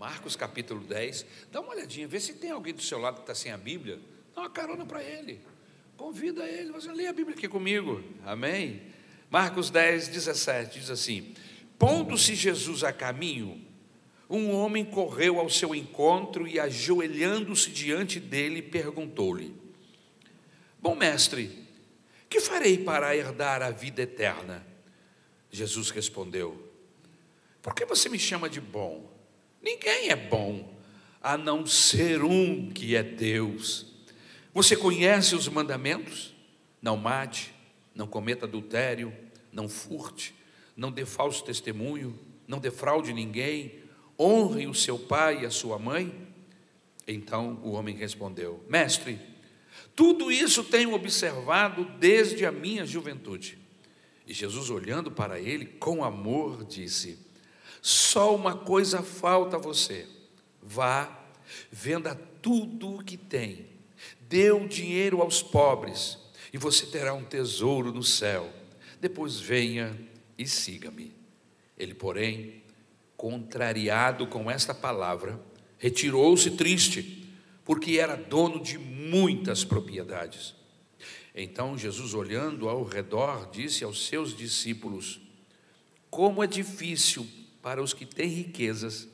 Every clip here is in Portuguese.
Marcos capítulo 10. Dá uma olhadinha, vê se tem alguém do seu lado que está sem a Bíblia. Dá uma carona para ele. Convida ele, você lê a Bíblia aqui comigo. Amém? Marcos 10, 17 diz assim: Pondo-se Jesus a caminho, um homem correu ao seu encontro e, ajoelhando-se diante dele, perguntou-lhe: Bom mestre, que farei para herdar a vida eterna? Jesus respondeu: Por que você me chama de bom? Ninguém é bom, a não ser um que é Deus. Você conhece os mandamentos? Não mate, não cometa adultério, não furte, não dê falso testemunho, não defraude ninguém, honre o seu pai e a sua mãe. Então o homem respondeu: Mestre, tudo isso tenho observado desde a minha juventude. E Jesus, olhando para ele com amor, disse: Só uma coisa falta a você. Vá, venda tudo o que tem, dê o dinheiro aos pobres, e você terá um tesouro no céu. Depois venha e siga-me. Ele, porém, contrariado com esta palavra, retirou-se triste, porque era dono de muitas propriedades. Então Jesus, olhando ao redor, disse aos seus discípulos: Como é difícil para os que têm riquezas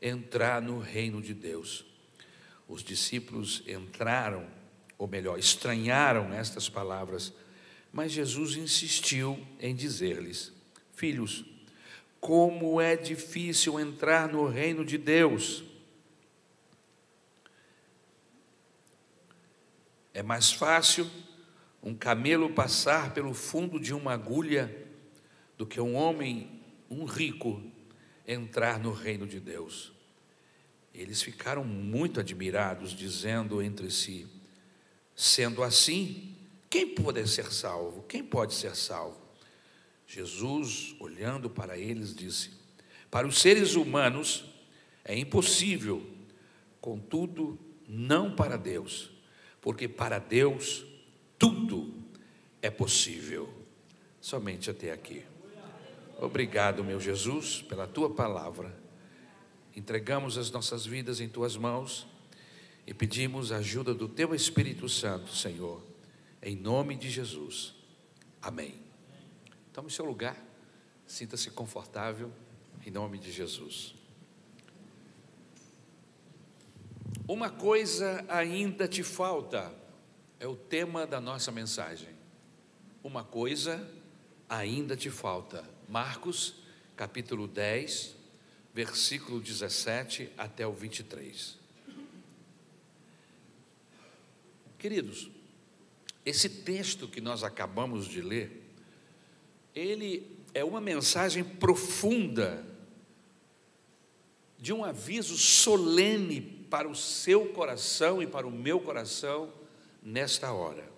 entrar no reino de Deus. Os discípulos entraram, ou melhor, estranharam estas palavras, mas Jesus insistiu em dizer-lhes: Filhos, como é difícil entrar no reino de Deus. É mais fácil um camelo passar pelo fundo de uma agulha do que um homem, um rico, entrar no reino de Deus. Eles ficaram muito admirados, dizendo entre si: sendo assim, quem pode ser salvo? Quem pode ser salvo? Jesus, olhando para eles, disse: Para os seres humanos é impossível, contudo, não para Deus, porque para Deus tudo é possível. Somente até aqui. Obrigado, meu Jesus, pela tua palavra. Entregamos as nossas vidas em tuas mãos e pedimos a ajuda do teu Espírito Santo, Senhor, em nome de Jesus. Amém. Tome seu lugar, sinta-se confortável, em nome de Jesus. Uma coisa ainda te falta é o tema da nossa mensagem. Uma coisa ainda te falta. Marcos, capítulo 10, versículo 17 até o 23. Queridos, esse texto que nós acabamos de ler, ele é uma mensagem profunda de um aviso solene para o seu coração e para o meu coração nesta hora.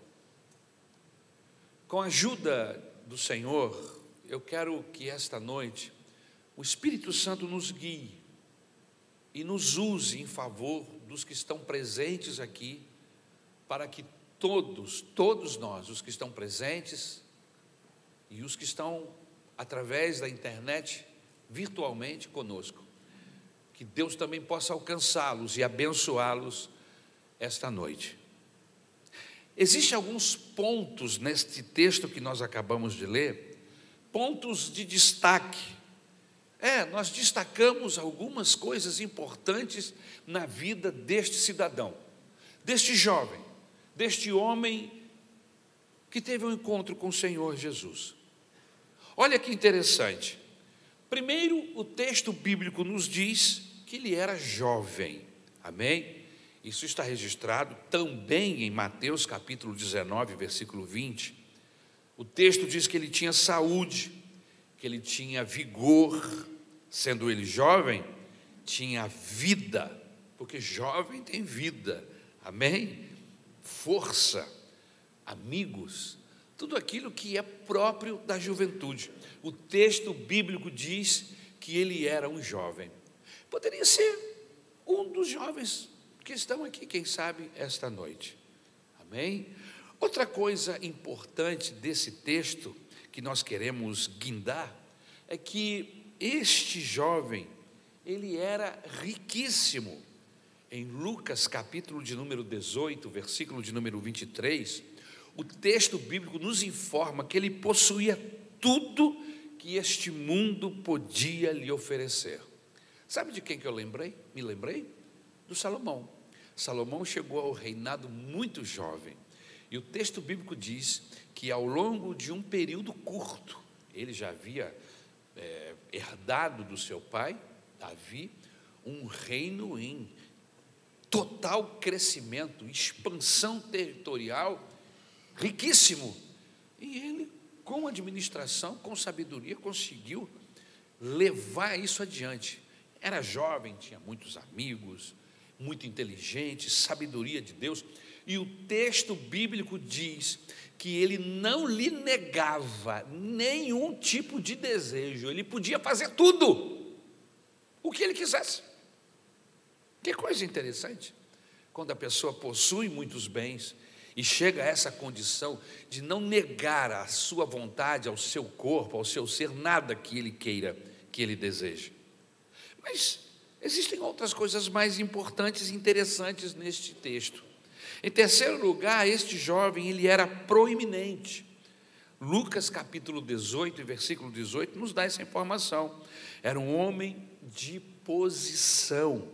Com a ajuda do Senhor, eu quero que esta noite o Espírito Santo nos guie e nos use em favor dos que estão presentes aqui, para que todos, todos nós, os que estão presentes e os que estão através da internet, virtualmente conosco, que Deus também possa alcançá-los e abençoá-los esta noite. Existem alguns pontos neste texto que nós acabamos de ler, pontos de destaque. É, nós destacamos algumas coisas importantes na vida deste cidadão, deste jovem, deste homem que teve um encontro com o Senhor Jesus. Olha que interessante. Primeiro, o texto bíblico nos diz que ele era jovem. Amém? Isso está registrado também em Mateus capítulo 19, versículo 20. O texto diz que ele tinha saúde, que ele tinha vigor, sendo ele jovem, tinha vida, porque jovem tem vida, amém? Força, amigos, tudo aquilo que é próprio da juventude. O texto bíblico diz que ele era um jovem, poderia ser um dos jovens que estão aqui, quem sabe, esta noite. Amém? Outra coisa importante desse texto que nós queremos guindar é que este jovem, ele era riquíssimo. Em Lucas, capítulo de número 18, versículo de número 23, o texto bíblico nos informa que ele possuía tudo que este mundo podia lhe oferecer. Sabe de quem que eu lembrei? Me lembrei? Do Salomão. Salomão chegou ao reinado muito jovem. E o texto bíblico diz que ao longo de um período curto, ele já havia é, herdado do seu pai, Davi, um reino em total crescimento, expansão territorial, riquíssimo. E ele, com administração, com sabedoria, conseguiu levar isso adiante. Era jovem, tinha muitos amigos, muito inteligente, sabedoria de Deus. E o texto bíblico diz que ele não lhe negava nenhum tipo de desejo, ele podia fazer tudo, o que ele quisesse. Que coisa interessante, quando a pessoa possui muitos bens e chega a essa condição de não negar a sua vontade, ao seu corpo, ao seu ser, nada que ele queira, que ele deseje. Mas existem outras coisas mais importantes e interessantes neste texto. Em terceiro lugar, este jovem, ele era proeminente. Lucas capítulo 18, versículo 18, nos dá essa informação. Era um homem de posição.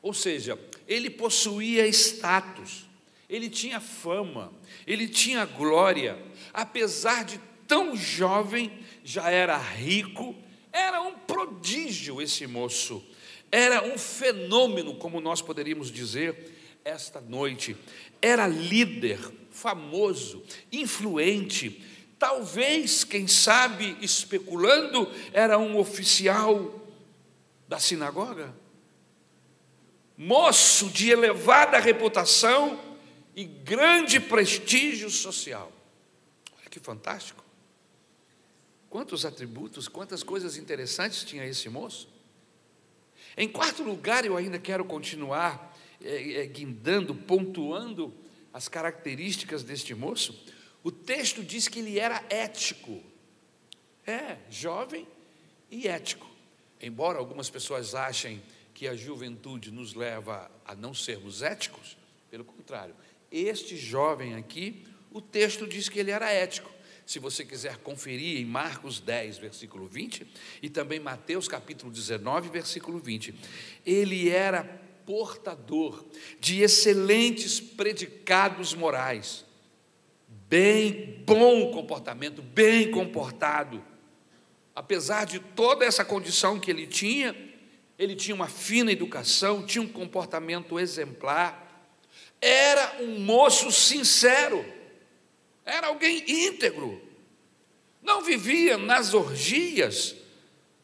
Ou seja, ele possuía status, ele tinha fama, ele tinha glória. Apesar de tão jovem, já era rico, era um prodígio esse moço. Era um fenômeno, como nós poderíamos dizer, esta noite. Era líder, famoso, influente, talvez, quem sabe, especulando, era um oficial da sinagoga. Moço de elevada reputação e grande prestígio social. Olha que fantástico. Quantos atributos, quantas coisas interessantes tinha esse moço. Em quarto lugar, eu ainda quero continuar guindando, pontuando as características deste moço, o texto diz que ele era ético. É, jovem e ético. Embora algumas pessoas achem que a juventude nos leva a não sermos éticos, pelo contrário, este jovem aqui, o texto diz que ele era ético. Se você quiser conferir em Marcos 10, versículo 20, e também Mateus capítulo 19, versículo 20, ele era portador de excelentes predicados morais, bem bom comportamento, bem comportado. Apesar de toda essa condição que ele tinha, ele tinha uma fina educação, tinha um comportamento exemplar, era um moço sincero, era alguém íntegro, não vivia nas orgias,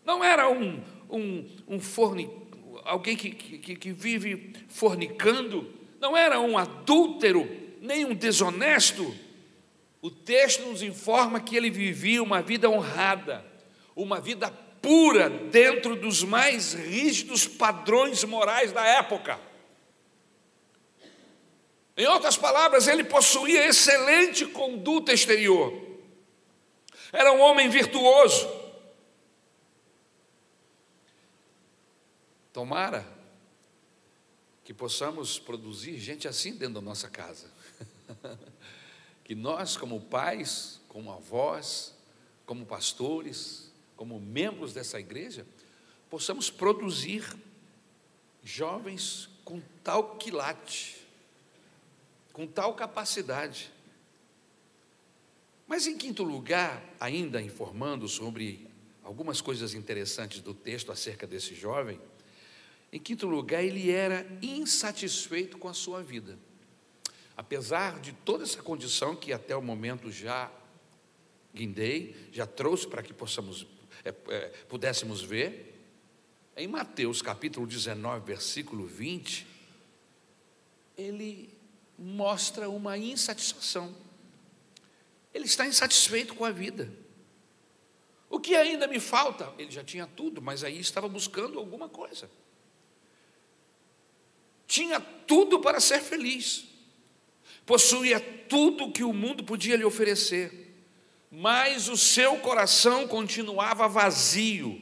não era um, um, um fornicador alguém que, que, que vive fornicando, não era um adúltero, nem um desonesto. O texto nos informa que ele vivia uma vida honrada, uma vida pura dentro dos mais rígidos padrões morais da época. Em outras palavras, ele possuía excelente conduta exterior. Era um homem virtuoso. Tomara que possamos produzir gente assim dentro da nossa casa. que nós, como pais, como avós, como pastores, como membros dessa igreja, possamos produzir jovens com tal quilate, com tal capacidade. Mas, em quinto lugar, ainda informando sobre algumas coisas interessantes do texto acerca desse jovem, em quinto lugar, ele era insatisfeito com a sua vida. Apesar de toda essa condição que até o momento já guindei, já trouxe para que possamos, é, é, pudéssemos ver, em Mateus capítulo 19, versículo 20, ele mostra uma insatisfação. Ele está insatisfeito com a vida. O que ainda me falta? Ele já tinha tudo, mas aí estava buscando alguma coisa tinha tudo para ser feliz, possuía tudo que o mundo podia lhe oferecer, mas o seu coração continuava vazio.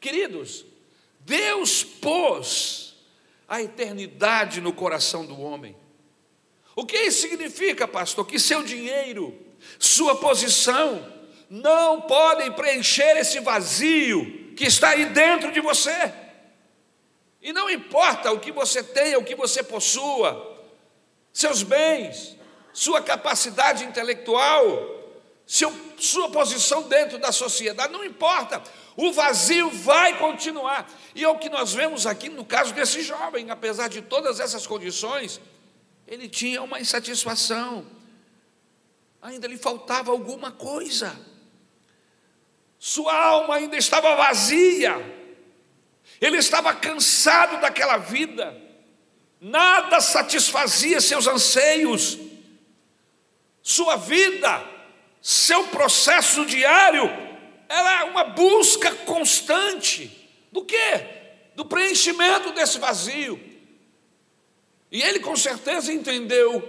Queridos, Deus pôs a eternidade no coração do homem. O que isso significa, pastor? Que seu dinheiro, sua posição, não podem preencher esse vazio que está aí dentro de você. E não importa o que você tenha, o que você possua, seus bens, sua capacidade intelectual, seu, sua posição dentro da sociedade, não importa, o vazio vai continuar. E é o que nós vemos aqui no caso desse jovem, apesar de todas essas condições, ele tinha uma insatisfação, ainda lhe faltava alguma coisa, sua alma ainda estava vazia, ele estava cansado daquela vida, nada satisfazia seus anseios, sua vida, seu processo diário era uma busca constante do quê? Do preenchimento desse vazio. E ele com certeza entendeu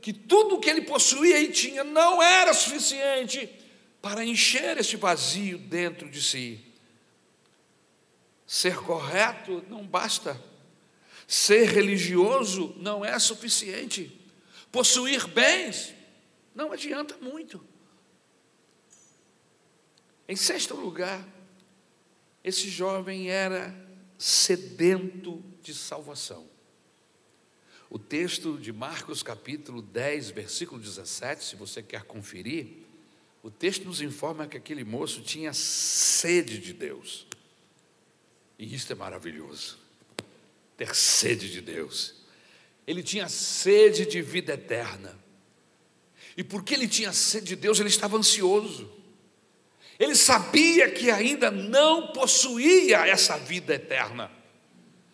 que tudo que ele possuía e tinha não era suficiente para encher esse vazio dentro de si. Ser correto não basta. Ser religioso não é suficiente. Possuir bens não adianta muito. Em sexto lugar, esse jovem era sedento de salvação. O texto de Marcos, capítulo 10, versículo 17, se você quer conferir, o texto nos informa que aquele moço tinha sede de Deus. E isso é maravilhoso, ter sede de Deus. Ele tinha sede de vida eterna. E porque ele tinha sede de Deus, ele estava ansioso. Ele sabia que ainda não possuía essa vida eterna.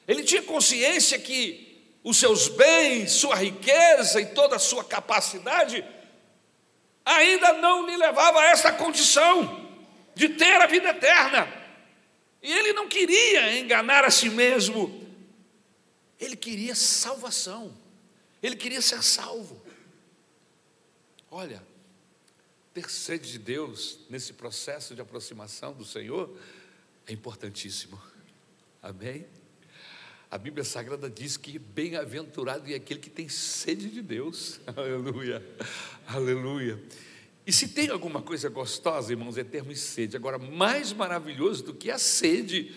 Ele tinha consciência que os seus bens, sua riqueza e toda a sua capacidade ainda não lhe levava a essa condição de ter a vida eterna. E ele não queria enganar a si mesmo. Ele queria salvação. Ele queria ser salvo. Olha, ter sede de Deus nesse processo de aproximação do Senhor é importantíssimo. Amém? A Bíblia Sagrada diz que bem-aventurado é aquele que tem sede de Deus. Aleluia, aleluia. E se tem alguma coisa gostosa, irmãos, é termos sede. Agora, mais maravilhoso do que a sede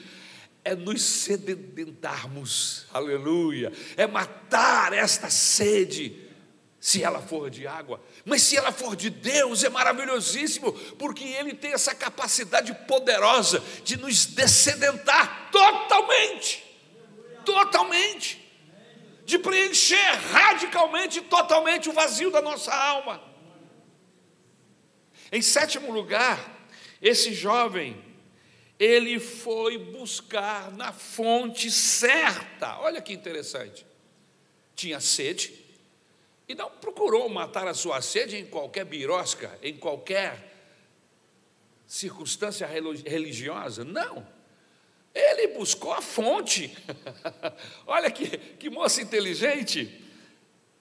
é nos sedentarmos, aleluia, é matar esta sede se ela for de água, mas se ela for de Deus, é maravilhosíssimo, porque Ele tem essa capacidade poderosa de nos descedentar totalmente, totalmente, de preencher radicalmente, totalmente o vazio da nossa alma. Em sétimo lugar, esse jovem, ele foi buscar na fonte certa, olha que interessante, tinha sede, e não procurou matar a sua sede em qualquer birosca, em qualquer circunstância religiosa. Não. Ele buscou a fonte. Olha que, que moça inteligente.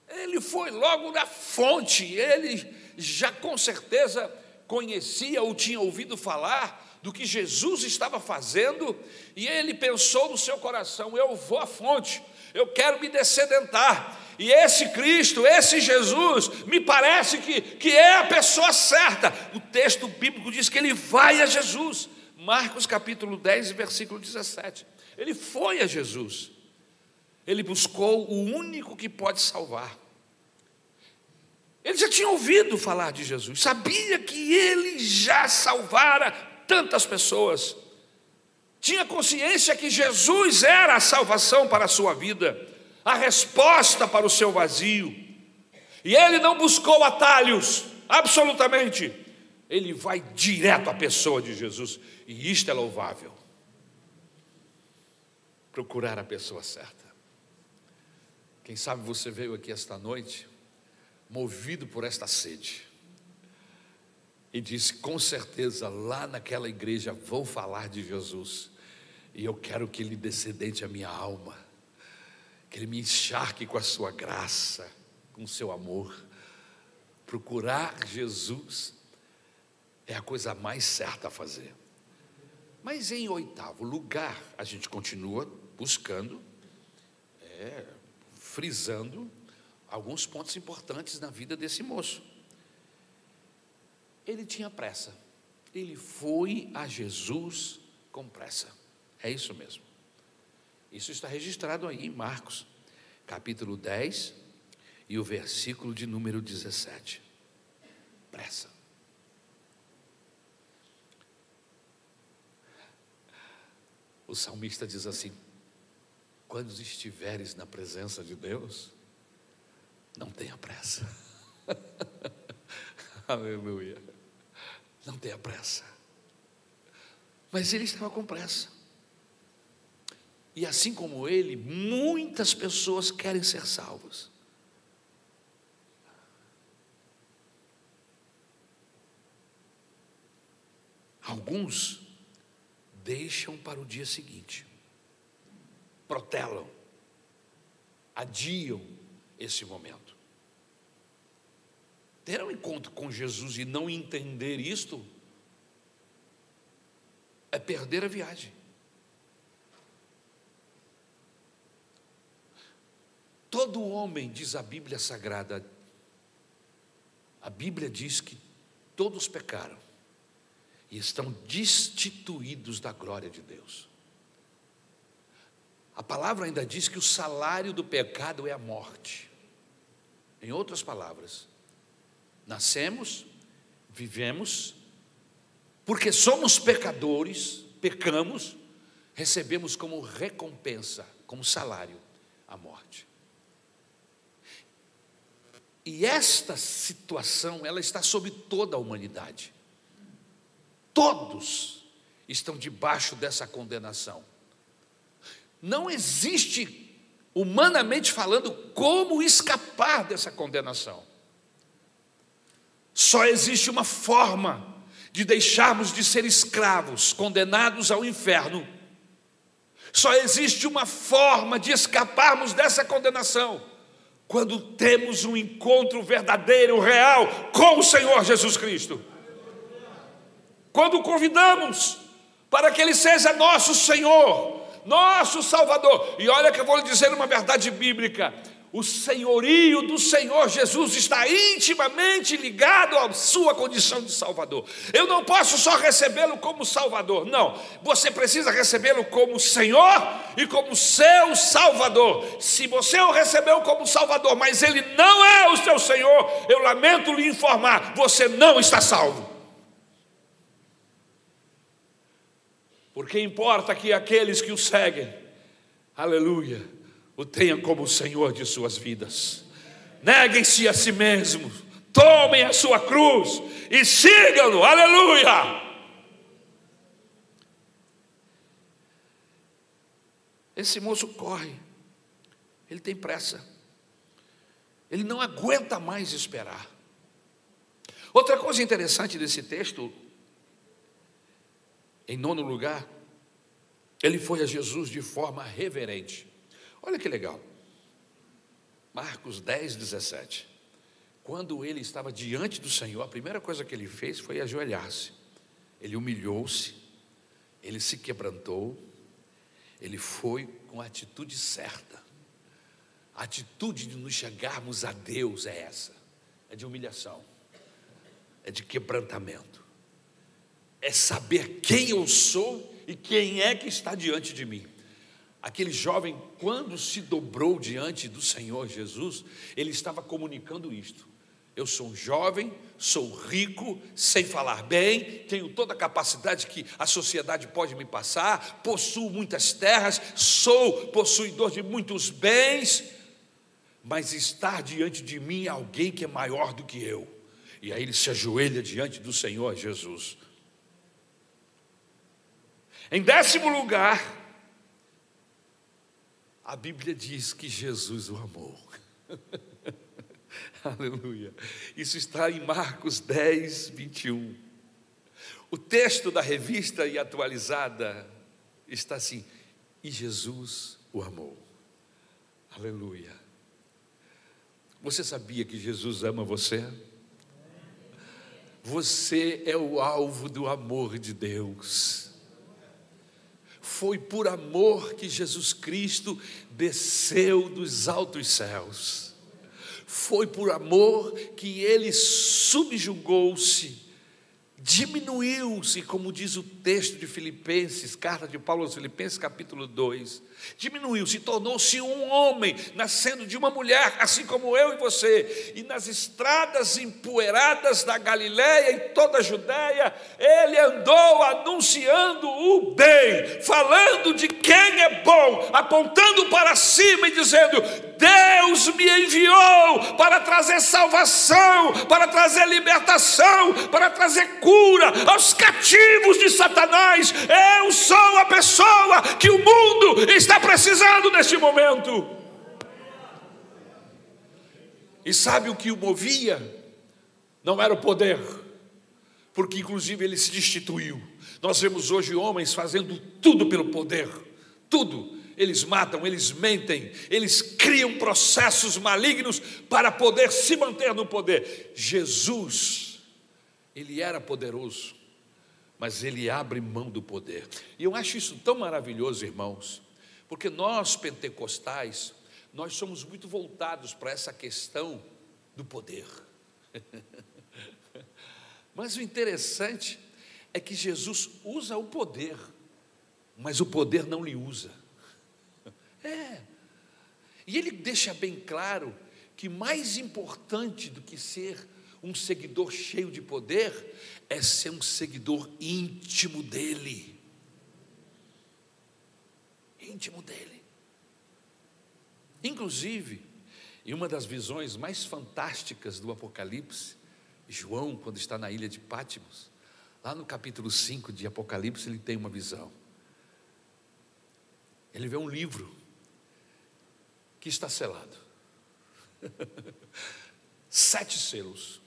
Ele foi logo na fonte. Ele já com certeza conhecia ou tinha ouvido falar do que Jesus estava fazendo, e ele pensou no seu coração: eu vou à fonte, eu quero me descedentar. E esse Cristo, esse Jesus, me parece que, que é a pessoa certa. O texto bíblico diz que ele vai a Jesus. Marcos capítulo 10, versículo 17. Ele foi a Jesus. Ele buscou o único que pode salvar. Ele já tinha ouvido falar de Jesus, sabia que ele já salvara tantas pessoas. Tinha consciência que Jesus era a salvação para a sua vida a resposta para o seu vazio. E ele não buscou atalhos, absolutamente. Ele vai direto à pessoa de Jesus. E isto é louvável. Procurar a pessoa certa. Quem sabe você veio aqui esta noite movido por esta sede. E disse: com certeza lá naquela igreja vão falar de Jesus. E eu quero que ele descendente a minha alma que Ele me encharque com a sua graça, com o seu amor. Procurar Jesus é a coisa mais certa a fazer. Mas em oitavo lugar, a gente continua buscando, é, frisando alguns pontos importantes na vida desse moço. Ele tinha pressa. Ele foi a Jesus com pressa. É isso mesmo. Isso está registrado aí em Marcos, capítulo 10 e o versículo de número 17. Pressa. O salmista diz assim: quando estiveres na presença de Deus, não tenha pressa. Aleluia. Não tenha pressa. Mas ele estava com pressa. E assim como ele, muitas pessoas querem ser salvas. Alguns deixam para o dia seguinte, protelam, adiam esse momento. Ter um encontro com Jesus e não entender isto é perder a viagem. Todo homem, diz a Bíblia Sagrada, a Bíblia diz que todos pecaram e estão destituídos da glória de Deus. A palavra ainda diz que o salário do pecado é a morte. Em outras palavras, nascemos, vivemos, porque somos pecadores, pecamos, recebemos como recompensa, como salário, a morte. E esta situação, ela está sobre toda a humanidade. Todos estão debaixo dessa condenação. Não existe, humanamente falando, como escapar dessa condenação. Só existe uma forma de deixarmos de ser escravos, condenados ao inferno. Só existe uma forma de escaparmos dessa condenação quando temos um encontro verdadeiro, real com o Senhor Jesus Cristo. Quando convidamos para que Ele seja nosso Senhor, nosso Salvador. E olha que eu vou lhe dizer uma verdade bíblica: o senhorio do Senhor Jesus está intimamente ligado à sua condição de Salvador. Eu não posso só recebê-lo como Salvador, não. Você precisa recebê-lo como Senhor e como seu Salvador. Se você o recebeu como Salvador, mas ele não é o seu Senhor, eu lamento lhe informar: você não está salvo. Porque importa que aqueles que o seguem, aleluia o tenha como Senhor de suas vidas. Neguem-se a si mesmos, tomem a sua cruz e sigam-no, aleluia. Esse moço corre, ele tem pressa, ele não aguenta mais esperar. Outra coisa interessante desse texto, em nono lugar, ele foi a Jesus de forma reverente. Olha que legal. Marcos 10, 17. Quando ele estava diante do Senhor, a primeira coisa que ele fez foi ajoelhar-se. Ele humilhou-se, ele se quebrantou, ele foi com a atitude certa. A atitude de nos chegarmos a Deus é essa: é de humilhação, é de quebrantamento, é saber quem eu sou e quem é que está diante de mim. Aquele jovem, quando se dobrou diante do Senhor Jesus, ele estava comunicando isto. Eu sou um jovem, sou rico, sei falar bem, tenho toda a capacidade que a sociedade pode me passar, possuo muitas terras, sou possuidor de muitos bens, mas está diante de mim alguém que é maior do que eu. E aí ele se ajoelha diante do Senhor Jesus. Em décimo lugar, a Bíblia diz que Jesus o amou. Aleluia. Isso está em Marcos 10, 21. O texto da revista e atualizada está assim: e Jesus o amou. Aleluia. Você sabia que Jesus ama você? Você é o alvo do amor de Deus. Foi por amor que Jesus Cristo desceu dos altos céus. Foi por amor que ele subjugou-se diminuiu-se, como diz o texto de Filipenses, carta de Paulo aos Filipenses, capítulo 2. Diminuiu-se, tornou-se um homem, nascendo de uma mulher, assim como eu e você. E nas estradas empoeiradas da Galiléia e toda a Judéia, ele andou anunciando o bem, falando de quem é bom, apontando para cima e dizendo: Deus me enviou para trazer salvação, para trazer libertação, para trazer cura aos cativos de Satanás. Eu sou a pessoa que o mundo está precisando neste momento. E sabe o que o movia? Não era o poder, porque inclusive ele se destituiu. Nós vemos hoje homens fazendo tudo pelo poder, tudo eles matam, eles mentem, eles criam processos malignos para poder se manter no poder. Jesus, ele era poderoso, mas ele abre mão do poder. E eu acho isso tão maravilhoso, irmãos, porque nós pentecostais, nós somos muito voltados para essa questão do poder. mas o interessante é que Jesus usa o poder, mas o poder não lhe usa. É. E ele deixa bem claro que mais importante do que ser um seguidor cheio de poder é ser um seguidor íntimo dele. Íntimo dele. Inclusive, em uma das visões mais fantásticas do Apocalipse, João, quando está na ilha de Pátimos, lá no capítulo 5 de Apocalipse, ele tem uma visão. Ele vê um livro que está selado. Sete selos.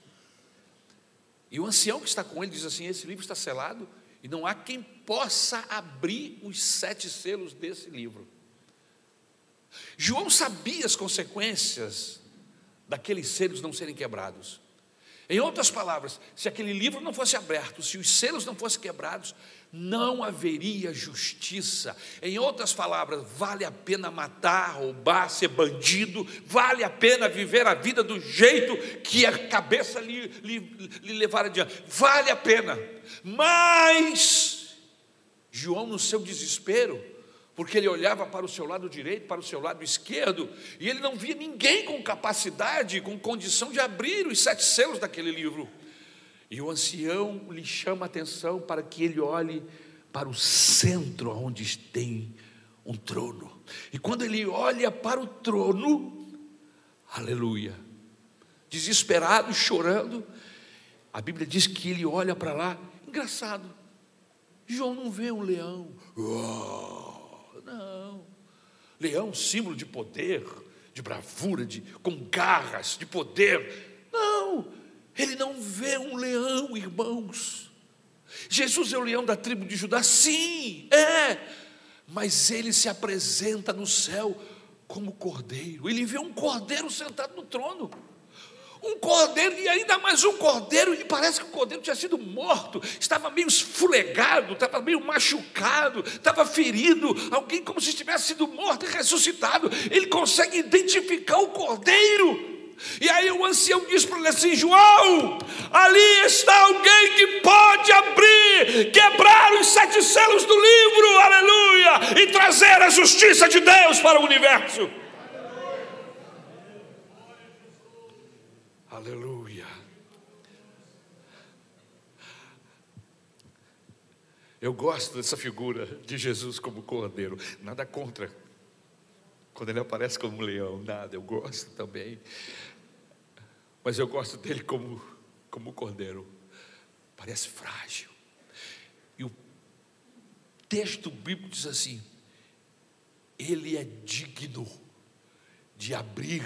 E o ancião que está com ele diz assim: Esse livro está selado e não há quem possa abrir os sete selos desse livro. João sabia as consequências daqueles selos não serem quebrados. Em outras palavras, se aquele livro não fosse aberto, se os selos não fossem quebrados, não haveria justiça. Em outras palavras, vale a pena matar, roubar, ser bandido, vale a pena viver a vida do jeito que a cabeça lhe, lhe, lhe levar adiante, vale a pena. Mas, João, no seu desespero, porque ele olhava para o seu lado direito, para o seu lado esquerdo, e ele não via ninguém com capacidade, com condição de abrir os sete selos daquele livro. E o ancião lhe chama a atenção para que ele olhe para o centro onde tem um trono. E quando ele olha para o trono, aleluia, desesperado, chorando, a Bíblia diz que ele olha para lá, engraçado. João não vê um leão. Oh, não. Leão, símbolo de poder, de bravura, de, com garras, de poder. Não, ele não vê um leão, irmãos. Jesus é o leão da tribo de Judá, sim, é, mas ele se apresenta no céu como cordeiro. Ele vê um cordeiro sentado no trono um cordeiro, e ainda mais um cordeiro, e parece que o cordeiro tinha sido morto, estava meio esfulegado, estava meio machucado, estava ferido, alguém como se tivesse sido morto e ressuscitado. Ele consegue identificar o cordeiro. E aí o ancião diz para ele assim: João, ali está alguém que pode abrir, quebrar os sete selos do livro, aleluia, e trazer a justiça de Deus para o universo. Aleluia. Eu gosto dessa figura de Jesus como cordeiro. Nada contra. Quando ele aparece como um leão, nada, eu gosto também. Mas eu gosto dele como, como cordeiro. Parece frágil. E o texto bíblico diz assim: Ele é digno de abrir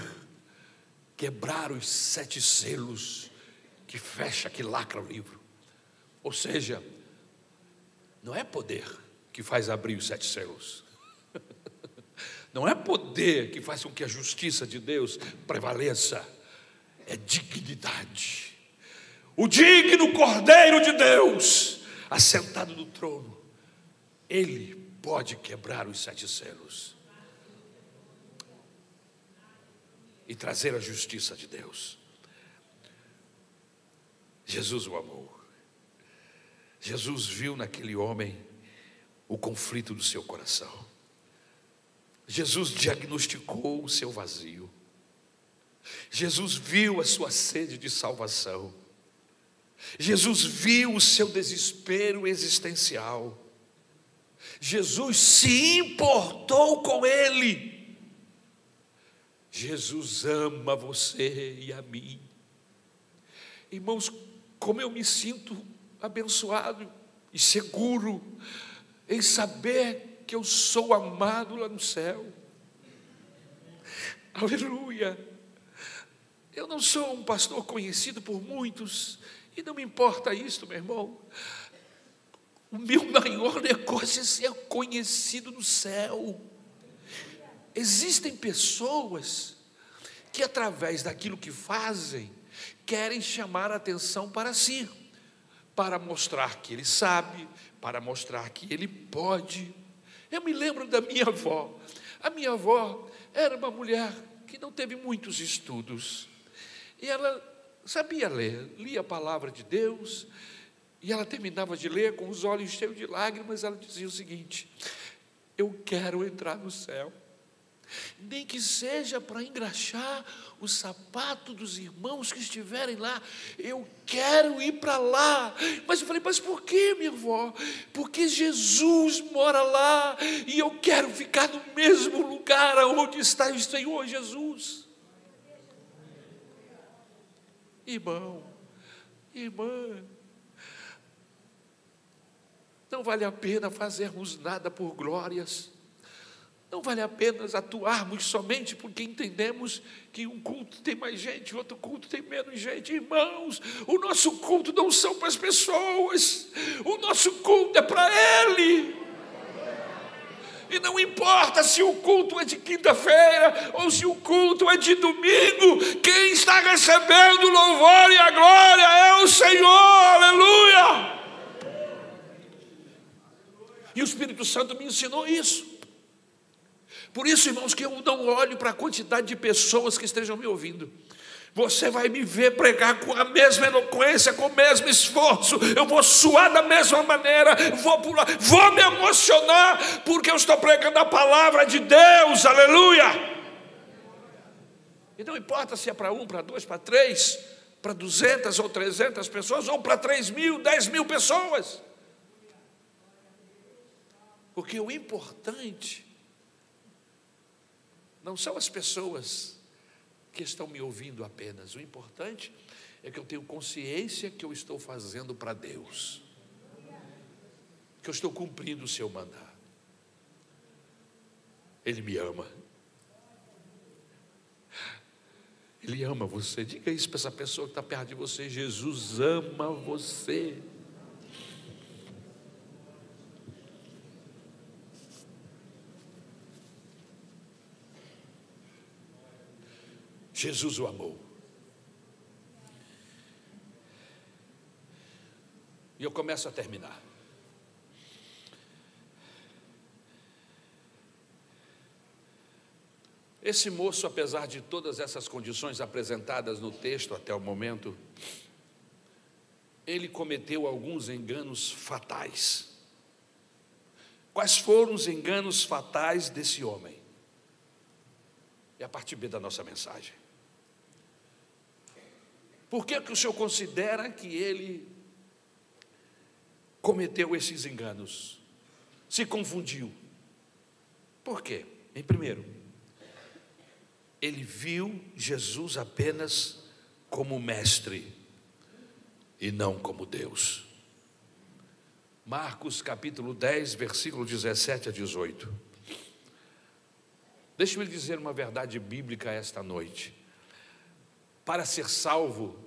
quebrar os sete selos que fecha, que lacra o livro. Ou seja, não é poder que faz abrir os sete selos. Não é poder que faz com que a justiça de Deus prevaleça. É dignidade. O digno Cordeiro de Deus, assentado no trono, ele pode quebrar os sete selos e trazer a justiça de Deus. Jesus o amou. Jesus viu naquele homem o conflito do seu coração. Jesus diagnosticou o seu vazio. Jesus viu a sua sede de salvação. Jesus viu o seu desespero existencial. Jesus se importou com ele. Jesus ama você e a mim. Irmãos, como eu me sinto abençoado e seguro em saber que eu sou amado lá no céu. Aleluia. Eu não sou um pastor conhecido por muitos, e não me importa isso, meu irmão. O meu maior negócio é ser conhecido no céu. Existem pessoas que, através daquilo que fazem, querem chamar a atenção para si, para mostrar que ele sabe, para mostrar que ele pode. Eu me lembro da minha avó. A minha avó era uma mulher que não teve muitos estudos. E ela sabia ler, lia a palavra de Deus, e ela terminava de ler com os olhos cheios de lágrimas, ela dizia o seguinte: Eu quero entrar no céu, nem que seja para engraxar o sapato dos irmãos que estiverem lá, eu quero ir para lá. Mas eu falei, mas por que, minha avó? Porque Jesus mora lá e eu quero ficar no mesmo lugar onde está o Senhor Jesus. Irmão, irmã, não vale a pena fazermos nada por glórias. Não vale a pena atuarmos somente porque entendemos que um culto tem mais gente, outro culto tem menos gente. Irmãos, o nosso culto não são para as pessoas, o nosso culto é para Ele. E não importa se o culto é de quinta-feira ou se o culto é de domingo, quem está recebendo o louvor e a glória é o Senhor, aleluia. E o Espírito Santo me ensinou isso. Por isso, irmãos, que eu não olho para a quantidade de pessoas que estejam me ouvindo. Você vai me ver pregar com a mesma eloquência, com o mesmo esforço. Eu vou suar da mesma maneira, vou pular, vou me emocionar, porque eu estou pregando a palavra de Deus, aleluia. E não importa se é para um, para dois, para três, para duzentas ou trezentas pessoas, ou para três mil, dez mil pessoas. Porque o importante não são as pessoas que estão me ouvindo apenas. O importante é que eu tenho consciência que eu estou fazendo para Deus, que eu estou cumprindo o seu mandato. Ele me ama. Ele ama você. Diga isso para essa pessoa que está perto de você. Jesus ama você. Jesus o amou. E eu começo a terminar. Esse moço, apesar de todas essas condições apresentadas no texto até o momento, ele cometeu alguns enganos fatais. Quais foram os enganos fatais desse homem? É a parte B da nossa mensagem. Por que, que o senhor considera que ele cometeu esses enganos? Se confundiu. Por quê? Em primeiro, ele viu Jesus apenas como mestre e não como Deus. Marcos capítulo 10, versículo 17 a 18. Deixa-me lhe dizer uma verdade bíblica esta noite. Para ser salvo,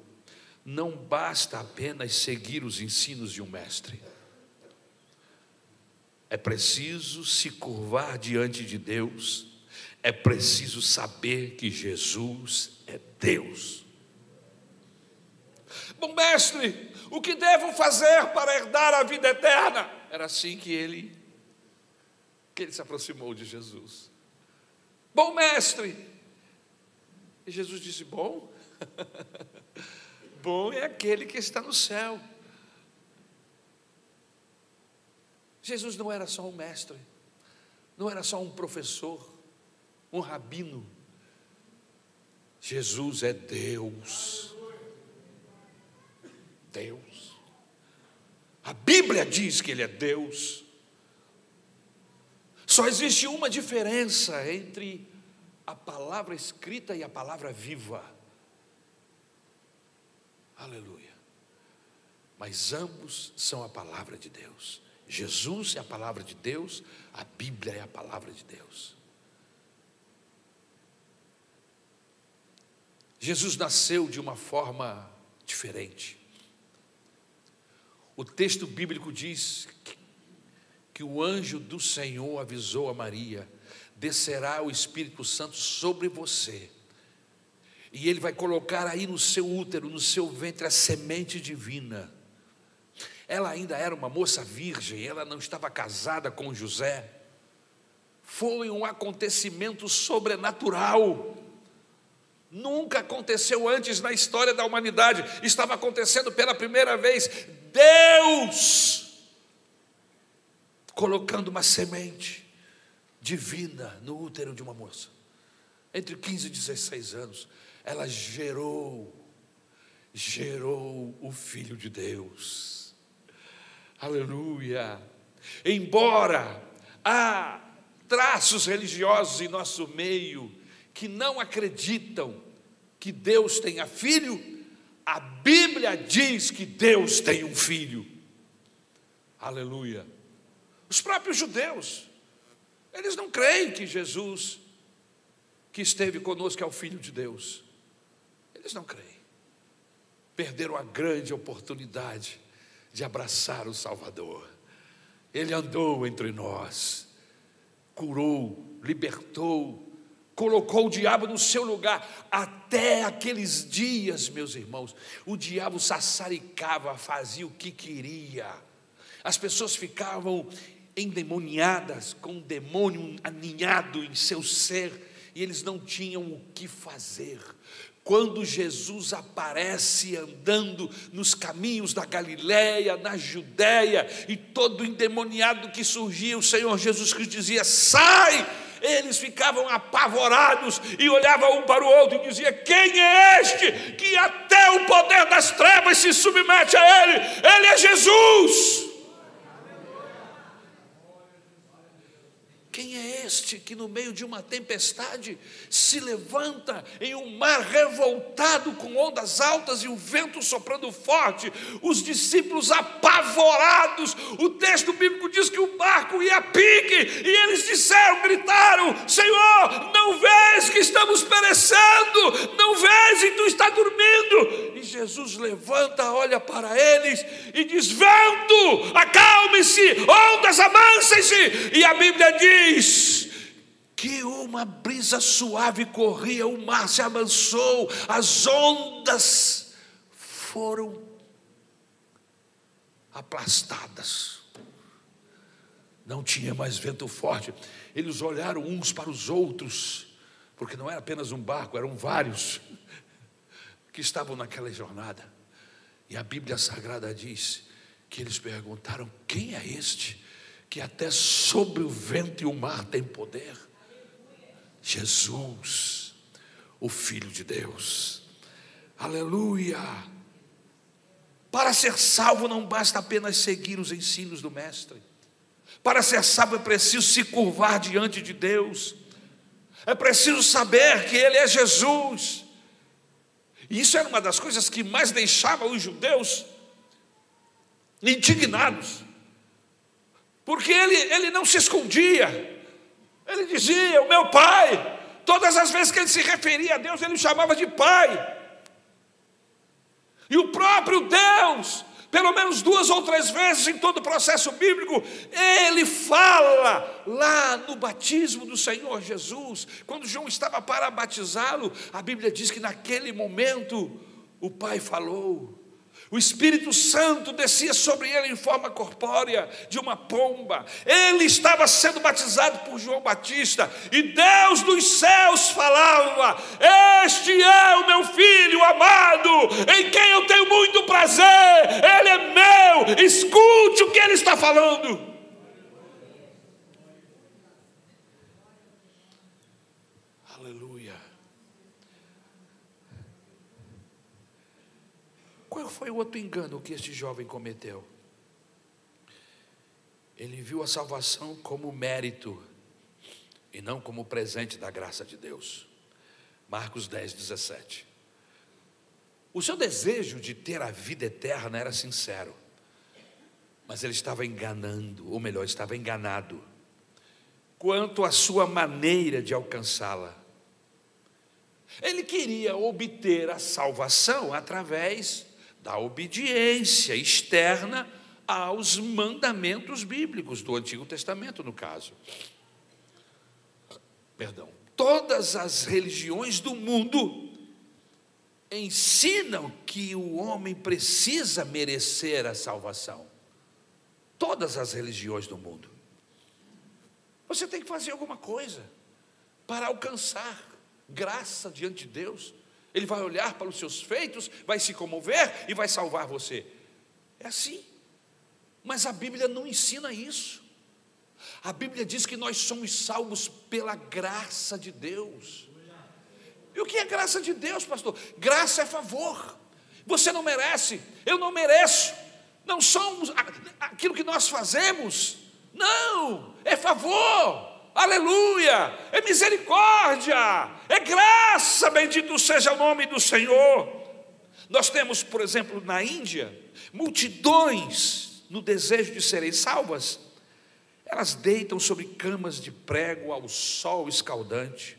não basta apenas seguir os ensinos de um mestre. É preciso se curvar diante de Deus, é preciso saber que Jesus é Deus. Bom mestre, o que devo fazer para herdar a vida eterna? Era assim que ele que ele se aproximou de Jesus. Bom mestre! E Jesus disse: Bom, bom é aquele que está no céu. Jesus não era só um mestre, não era só um professor, um rabino. Jesus é Deus. Deus. A Bíblia diz que Ele é Deus. Só existe uma diferença entre a palavra escrita e a palavra viva. Aleluia. Mas ambos são a palavra de Deus. Jesus é a palavra de Deus, a Bíblia é a palavra de Deus. Jesus nasceu de uma forma diferente. O texto bíblico diz que, que o anjo do Senhor avisou a Maria: descerá o Espírito Santo sobre você, e ele vai colocar aí no seu útero, no seu ventre, a semente divina. Ela ainda era uma moça virgem, ela não estava casada com José. Foi um acontecimento sobrenatural. Nunca aconteceu antes na história da humanidade, estava acontecendo pela primeira vez. Deus colocando uma semente divina no útero de uma moça, entre 15 e 16 anos, ela gerou, gerou o Filho de Deus. Aleluia! Embora há traços religiosos em nosso meio, que não acreditam que Deus tenha filho, a Bíblia diz que Deus tem um filho. Aleluia. Os próprios judeus, eles não creem que Jesus, que esteve conosco, é o Filho de Deus. Eles não creem. Perderam a grande oportunidade de abraçar o Salvador. Ele andou entre nós, curou, libertou, colocou o diabo no seu lugar. Até aqueles dias, meus irmãos, o diabo sassaricava, fazia o que queria. As pessoas ficavam endemoniadas, com um demônio aninhado em seu ser, e eles não tinham o que fazer. Quando Jesus aparece andando nos caminhos da Galiléia, na Judéia, e todo endemoniado que surgia, o Senhor Jesus Cristo dizia: Sai! eles ficavam apavorados e olhavam um para o outro e diziam: Quem é este que até o poder das trevas se submete a ele? Ele é Jesus. Quem é este que no meio de uma tempestade se levanta em um mar revoltado com ondas altas e o vento soprando forte? Os discípulos apavorados, o texto bíblico diz que o barco ia a pique e eles disseram, gritaram: Senhor, não vês que estamos perecendo? Não vês e tu está dormindo? E Jesus levanta, olha para eles e diz: Vento, acalme-se, ondas amansem-se. E a Bíblia diz diz que uma brisa suave corria, o mar se amansou, as ondas foram aplastadas. Não tinha mais vento forte. Eles olharam uns para os outros, porque não era apenas um barco, eram vários que estavam naquela jornada. E a Bíblia Sagrada diz que eles perguntaram: quem é este? Que até sobre o vento e o mar tem poder. Jesus, o Filho de Deus. Aleluia. Para ser salvo não basta apenas seguir os ensinos do Mestre. Para ser salvo é preciso se curvar diante de Deus. É preciso saber que Ele é Jesus. E isso era uma das coisas que mais deixava os judeus indignados. Porque ele, ele não se escondia, ele dizia: O meu pai. Todas as vezes que ele se referia a Deus, ele chamava de pai. E o próprio Deus, pelo menos duas ou três vezes em todo o processo bíblico, ele fala lá no batismo do Senhor Jesus, quando João estava para batizá-lo, a Bíblia diz que naquele momento o pai falou: O Espírito Santo descia sobre ele em forma corpórea de uma pomba. Ele estava sendo batizado por João Batista e Deus dos céus falava: Este é o meu filho amado, em quem eu tenho muito prazer. Ele é meu. Escute o que ele está falando. Qual foi o outro engano que este jovem cometeu? Ele viu a salvação como mérito e não como presente da graça de Deus. Marcos 10, 17. O seu desejo de ter a vida eterna era sincero, mas ele estava enganando, ou melhor, estava enganado, quanto à sua maneira de alcançá-la. Ele queria obter a salvação através da obediência externa aos mandamentos bíblicos do Antigo Testamento, no caso. Perdão. Todas as religiões do mundo ensinam que o homem precisa merecer a salvação. Todas as religiões do mundo. Você tem que fazer alguma coisa para alcançar graça diante de Deus. Ele vai olhar para os seus feitos, vai se comover e vai salvar você. É assim. Mas a Bíblia não ensina isso. A Bíblia diz que nós somos salvos pela graça de Deus. E o que é graça de Deus, pastor? Graça é favor. Você não merece, eu não mereço. Não somos aquilo que nós fazemos. Não, é favor aleluia, é misericórdia, é graça, bendito seja o nome do Senhor. Nós temos, por exemplo, na Índia, multidões no desejo de serem salvas, elas deitam sobre camas de prego ao sol escaldante,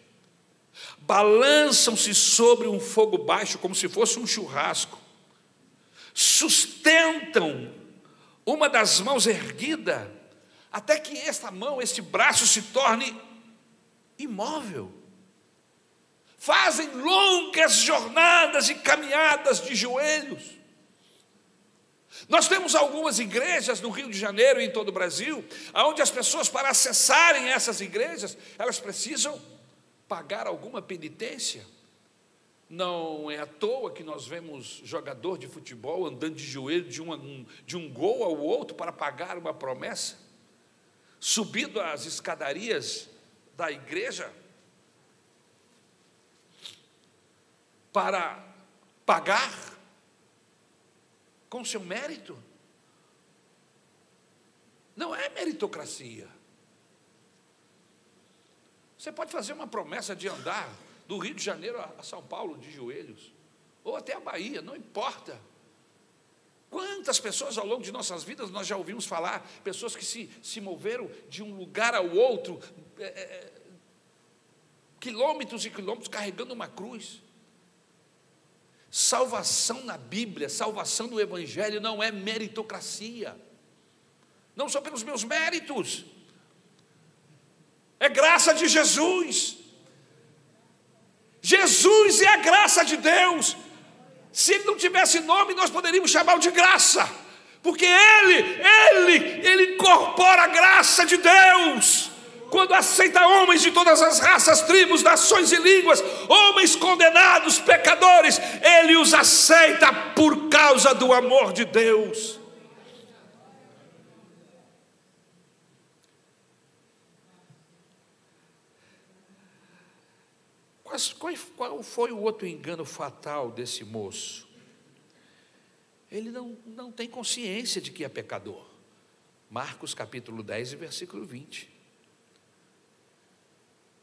balançam-se sobre um fogo baixo como se fosse um churrasco, sustentam uma das mãos erguida até que esta mão, este braço se torne imóvel. Fazem longas jornadas e caminhadas de joelhos. Nós temos algumas igrejas no Rio de Janeiro e em todo o Brasil, onde as pessoas, para acessarem essas igrejas, elas precisam pagar alguma penitência. Não é à toa que nós vemos jogador de futebol andando de joelho de, uma, de um gol ao outro para pagar uma promessa subindo as escadarias da igreja para pagar com seu mérito. Não é meritocracia. Você pode fazer uma promessa de andar do Rio de Janeiro a São Paulo de joelhos, ou até a Bahia, não importa. Quantas pessoas ao longo de nossas vidas nós já ouvimos falar, pessoas que se, se moveram de um lugar ao outro, é, é, é, quilômetros e quilômetros carregando uma cruz. Salvação na Bíblia, salvação no Evangelho não é meritocracia, não só pelos meus méritos, é graça de Jesus. Jesus é a graça de Deus. Se ele não tivesse nome, nós poderíamos chamá-lo de graça, porque ele, ele, ele incorpora a graça de Deus. Quando aceita homens de todas as raças, tribos, nações e línguas, homens condenados, pecadores, ele os aceita por causa do amor de Deus. Mas qual foi o outro engano fatal desse moço? Ele não, não tem consciência de que é pecador. Marcos capítulo 10 e versículo 20.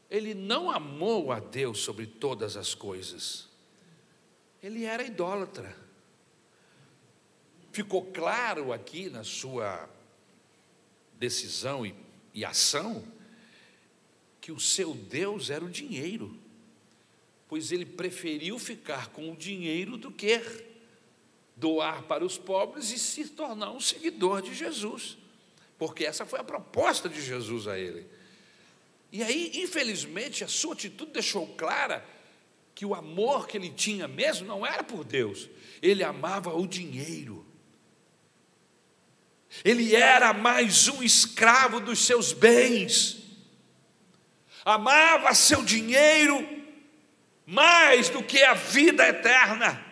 Ele não amou a Deus sobre todas as coisas. Ele era idólatra. Ficou claro aqui na sua decisão e, e ação que o seu Deus era o dinheiro pois ele preferiu ficar com o dinheiro do que doar para os pobres e se tornar um seguidor de Jesus, porque essa foi a proposta de Jesus a ele. E aí, infelizmente, a sua atitude deixou clara que o amor que ele tinha mesmo não era por Deus, ele amava o dinheiro. Ele era mais um escravo dos seus bens, amava seu dinheiro mais do que a vida eterna.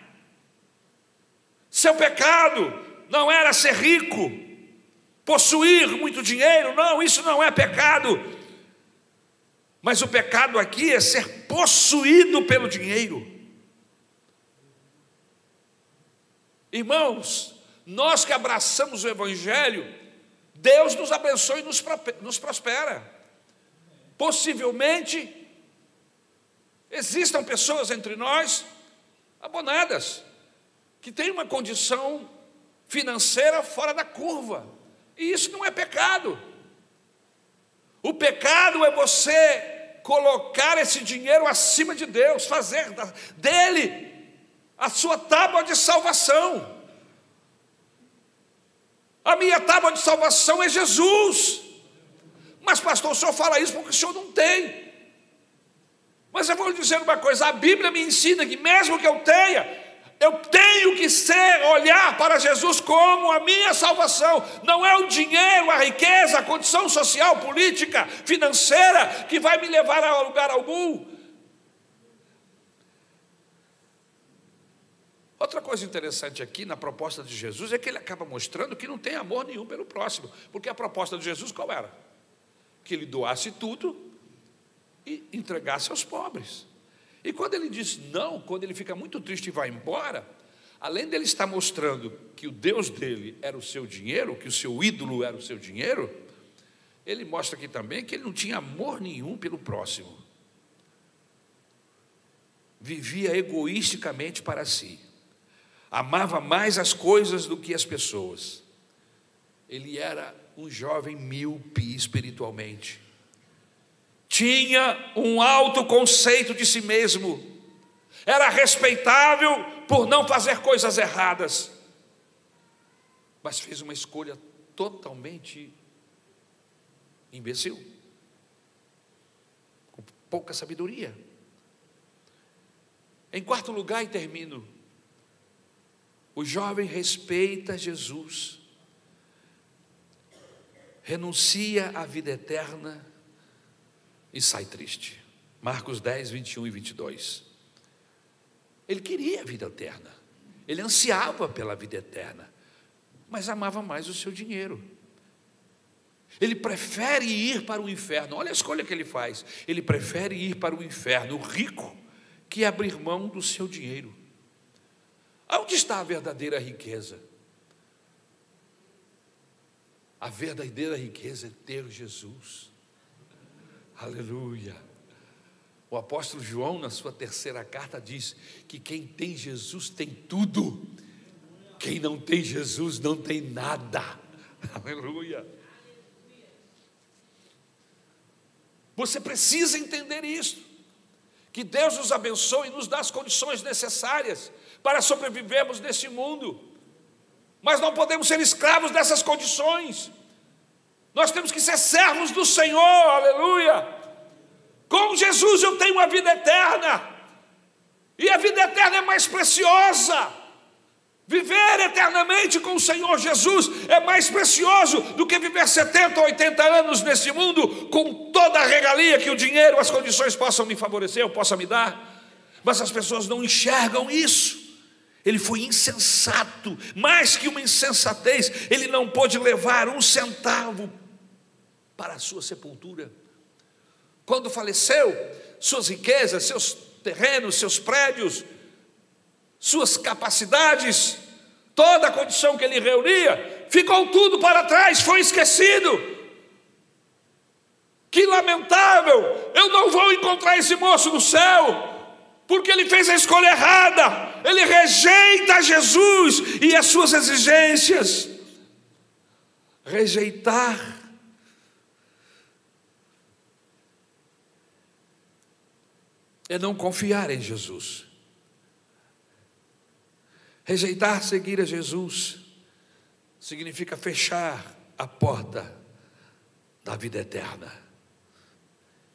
Seu pecado não era ser rico, possuir muito dinheiro, não, isso não é pecado. Mas o pecado aqui é ser possuído pelo dinheiro. Irmãos, nós que abraçamos o Evangelho, Deus nos abençoe e nos prospera. Possivelmente, existam pessoas entre nós abonadas, que têm uma condição financeira fora da curva, e isso não é pecado. O pecado é você colocar esse dinheiro acima de Deus, fazer dele a sua tábua de salvação. A minha tábua de salvação é Jesus. Mas, pastor, o senhor fala isso porque o senhor não tem. Mas eu vou lhe dizer uma coisa: a Bíblia me ensina que, mesmo que eu tenha, eu tenho que ser, olhar para Jesus como a minha salvação. Não é o dinheiro, a riqueza, a condição social, política, financeira que vai me levar a lugar algum. Outra coisa interessante aqui na proposta de Jesus é que ele acaba mostrando que não tem amor nenhum pelo próximo, porque a proposta de Jesus qual era? Que ele doasse tudo e entregasse aos pobres. E quando ele diz não, quando ele fica muito triste e vai embora, além dele estar mostrando que o Deus dele era o seu dinheiro, que o seu ídolo era o seu dinheiro, ele mostra aqui também que ele não tinha amor nenhum pelo próximo. Vivia egoisticamente para si amava mais as coisas do que as pessoas. Ele era um jovem míope espiritualmente. Tinha um alto conceito de si mesmo. Era respeitável por não fazer coisas erradas. Mas fez uma escolha totalmente imbecil. Com pouca sabedoria. Em quarto lugar, e termino, o jovem respeita Jesus, renuncia à vida eterna e sai triste. Marcos 10, 21 e 22. Ele queria a vida eterna, ele ansiava pela vida eterna, mas amava mais o seu dinheiro. Ele prefere ir para o inferno. Olha a escolha que ele faz. Ele prefere ir para o inferno, rico, que abrir mão do seu dinheiro. Onde está a verdadeira riqueza? A verdadeira riqueza é ter Jesus. Aleluia. O apóstolo João, na sua terceira carta, diz que quem tem Jesus tem tudo, quem não tem Jesus não tem nada. Aleluia. Você precisa entender isso. Que Deus nos abençoe e nos dá as condições necessárias para sobrevivermos nesse mundo. Mas não podemos ser escravos dessas condições. Nós temos que ser servos do Senhor, aleluia. Com Jesus eu tenho a vida eterna, e a vida eterna é mais preciosa. Viver eternamente com o Senhor Jesus é mais precioso do que viver 70 ou 80 anos nesse mundo com toda a regalia que o dinheiro, as condições possam me favorecer, ou possa me dar. Mas as pessoas não enxergam isso. Ele foi insensato, mais que uma insensatez, ele não pôde levar um centavo para a sua sepultura. Quando faleceu, suas riquezas, seus terrenos, seus prédios, suas capacidades, toda a condição que ele reunia, ficou tudo para trás, foi esquecido. Que lamentável! Eu não vou encontrar esse moço no céu porque ele fez a escolha errada, ele rejeita Jesus e as suas exigências. Rejeitar é não confiar em Jesus. Rejeitar seguir a Jesus significa fechar a porta da vida eterna.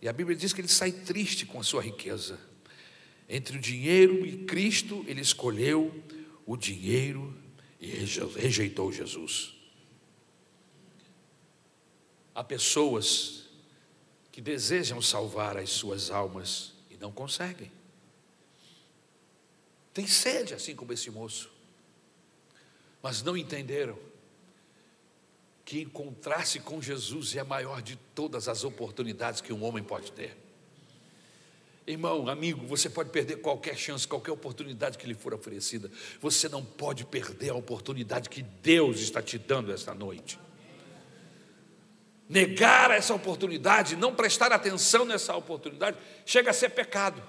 E a Bíblia diz que ele sai triste com a sua riqueza. Entre o dinheiro e Cristo, ele escolheu o dinheiro e rejeitou Jesus. Há pessoas que desejam salvar as suas almas não conseguem. Tem sede, assim como esse moço, mas não entenderam que encontrar-se com Jesus é a maior de todas as oportunidades que um homem pode ter. Irmão, amigo, você pode perder qualquer chance, qualquer oportunidade que lhe for oferecida. Você não pode perder a oportunidade que Deus está te dando esta noite. Negar essa oportunidade, não prestar atenção nessa oportunidade, chega a ser pecado.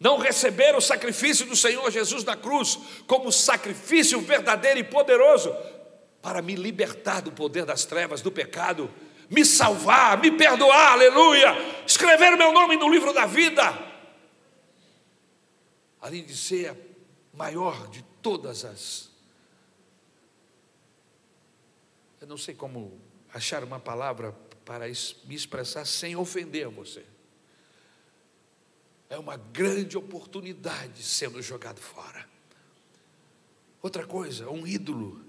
Não receber o sacrifício do Senhor Jesus na cruz como sacrifício verdadeiro e poderoso para me libertar do poder das trevas, do pecado, me salvar, me perdoar, aleluia, escrever meu nome no livro da vida, além de ser maior de todas as. Eu não sei como achar uma palavra para me expressar sem ofender você. É uma grande oportunidade sendo jogado fora. Outra coisa, um ídolo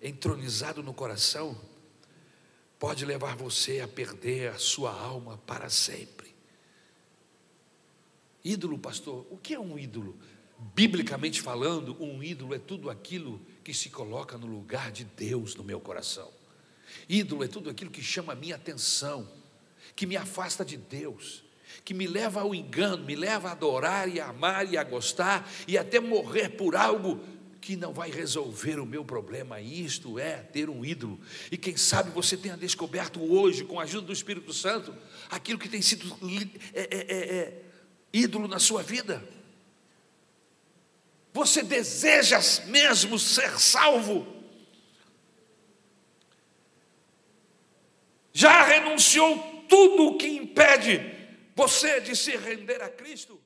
entronizado no coração pode levar você a perder a sua alma para sempre. Ídolo, pastor, o que é um ídolo? Biblicamente falando, um ídolo é tudo aquilo que se coloca no lugar de Deus no meu coração. Ídolo é tudo aquilo que chama a minha atenção, que me afasta de Deus, que me leva ao engano, me leva a adorar e a amar e a gostar e até morrer por algo que não vai resolver o meu problema. Isto é ter um ídolo. E quem sabe você tenha descoberto hoje, com a ajuda do Espírito Santo, aquilo que tem sido é, é, é, é ídolo na sua vida. Você deseja mesmo ser salvo? Já renunciou tudo o que impede você de se render a Cristo?